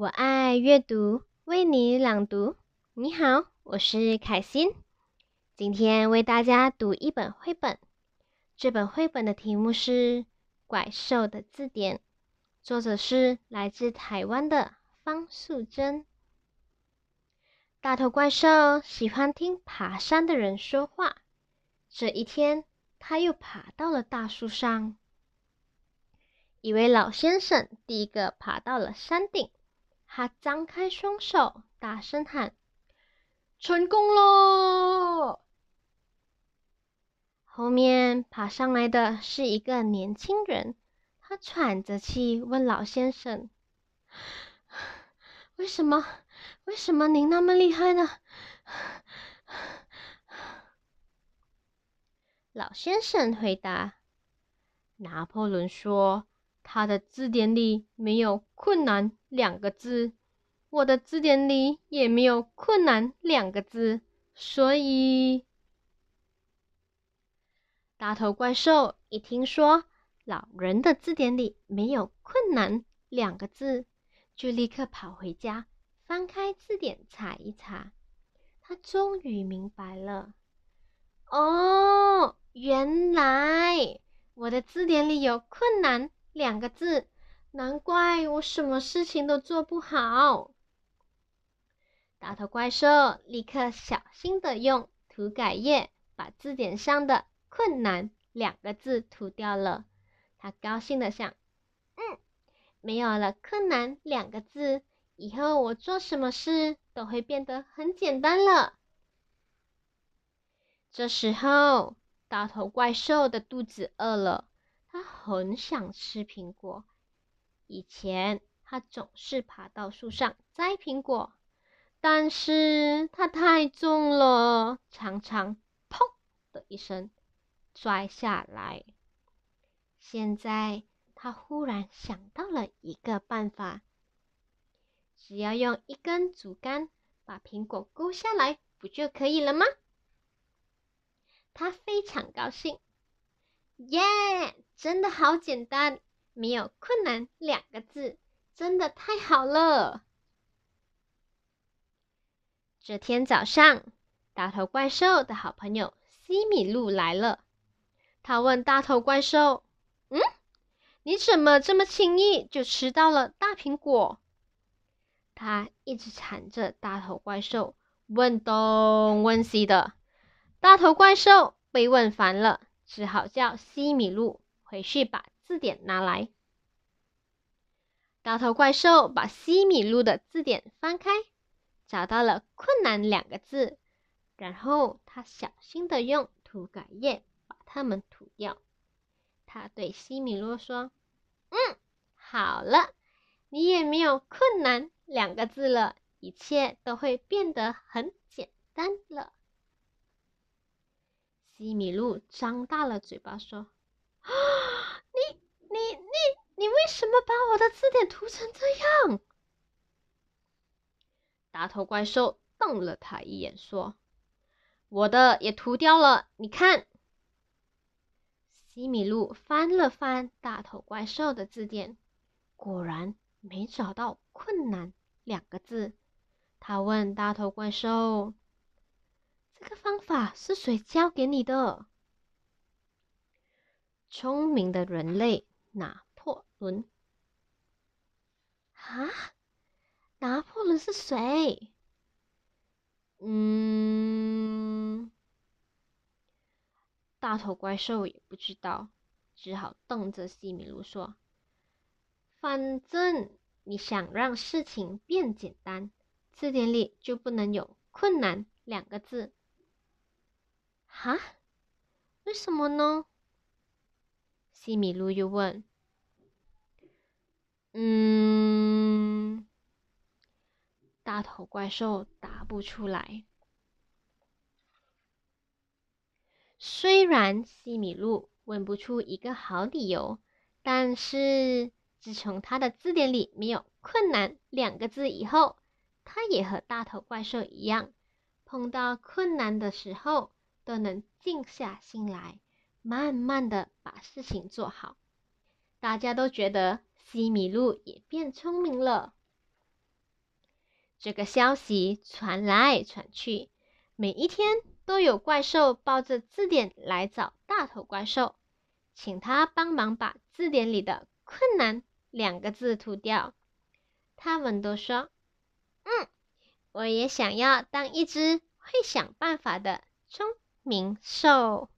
我爱阅读，为你朗读。你好，我是凯欣，今天为大家读一本绘本。这本绘本的题目是《怪兽的字典》，作者是来自台湾的方素珍。大头怪兽喜欢听爬山的人说话。这一天，他又爬到了大树上。一位老先生第一个爬到了山顶。他张开双手，大声喊：“成功喽！”后面爬上来的是一个年轻人，他喘着气问老先生：“ 为什么？为什么您那么厉害呢？”老先生回答：“拿破仑说。”他的字典里没有“困难”两个字，我的字典里也没有“困难”两个字，所以大头怪兽一听说老人的字典里没有“困难”两个字，就立刻跑回家翻开字典查一查。他终于明白了，哦，原来我的字典里有“困难”。两个字，难怪我什么事情都做不好。大头怪兽立刻小心的用涂改液把字典上的“困难”两个字涂掉了。他高兴的想：“嗯，没有了‘困难’两个字，以后我做什么事都会变得很简单了。”这时候，大头怪兽的肚子饿了。很想吃苹果。以前他总是爬到树上摘苹果，但是它太重了，常常“砰”的一声摔下来。现在他忽然想到了一个办法，只要用一根竹竿把苹果勾下来，不就可以了吗？他非常高兴。耶！真的好简单，没有困难两个字，真的太好了。这天早上，大头怪兽的好朋友西米露来了。他问大头怪兽：“嗯，你怎么这么轻易就吃到了大苹果？”他一直缠着大头怪兽，问东问西的。大头怪兽被问烦了。只好叫西米露回去把字典拿来。大头怪兽把西米露的字典翻开，找到了“困难”两个字，然后他小心的用涂改液把它们涂掉。他对西米露说：“嗯，好了，你也没有‘困难’两个字了，一切都会变得很简单了。”西米露张大了嘴巴说：“啊，你、你、你、你为什么把我的字典涂成这样？”大头怪兽瞪了他一眼说：“我的也涂掉了，你看。”西米露翻了翻大头怪兽的字典，果然没找到“困难”两个字。他问大头怪兽。这个方法是谁教给你的？聪明的人类拿破仑。啊，拿破仑是谁？嗯，大头怪兽也不知道，只好瞪着西米露说：“反正你想让事情变简单，字典里就不能有‘困难’两个字。”哈？为什么呢？西米露又问。嗯，大头怪兽答不出来。虽然西米露问不出一个好理由，但是自从他的字典里没有“困难”两个字以后，他也和大头怪兽一样，碰到困难的时候。都能静下心来，慢慢的把事情做好。大家都觉得西米露也变聪明了。这个消息传来传去，每一天都有怪兽抱着字典来找大头怪兽，请他帮忙把字典里的“困难”两个字涂掉。他们都说：“嗯，我也想要当一只会想办法的聪明寿。”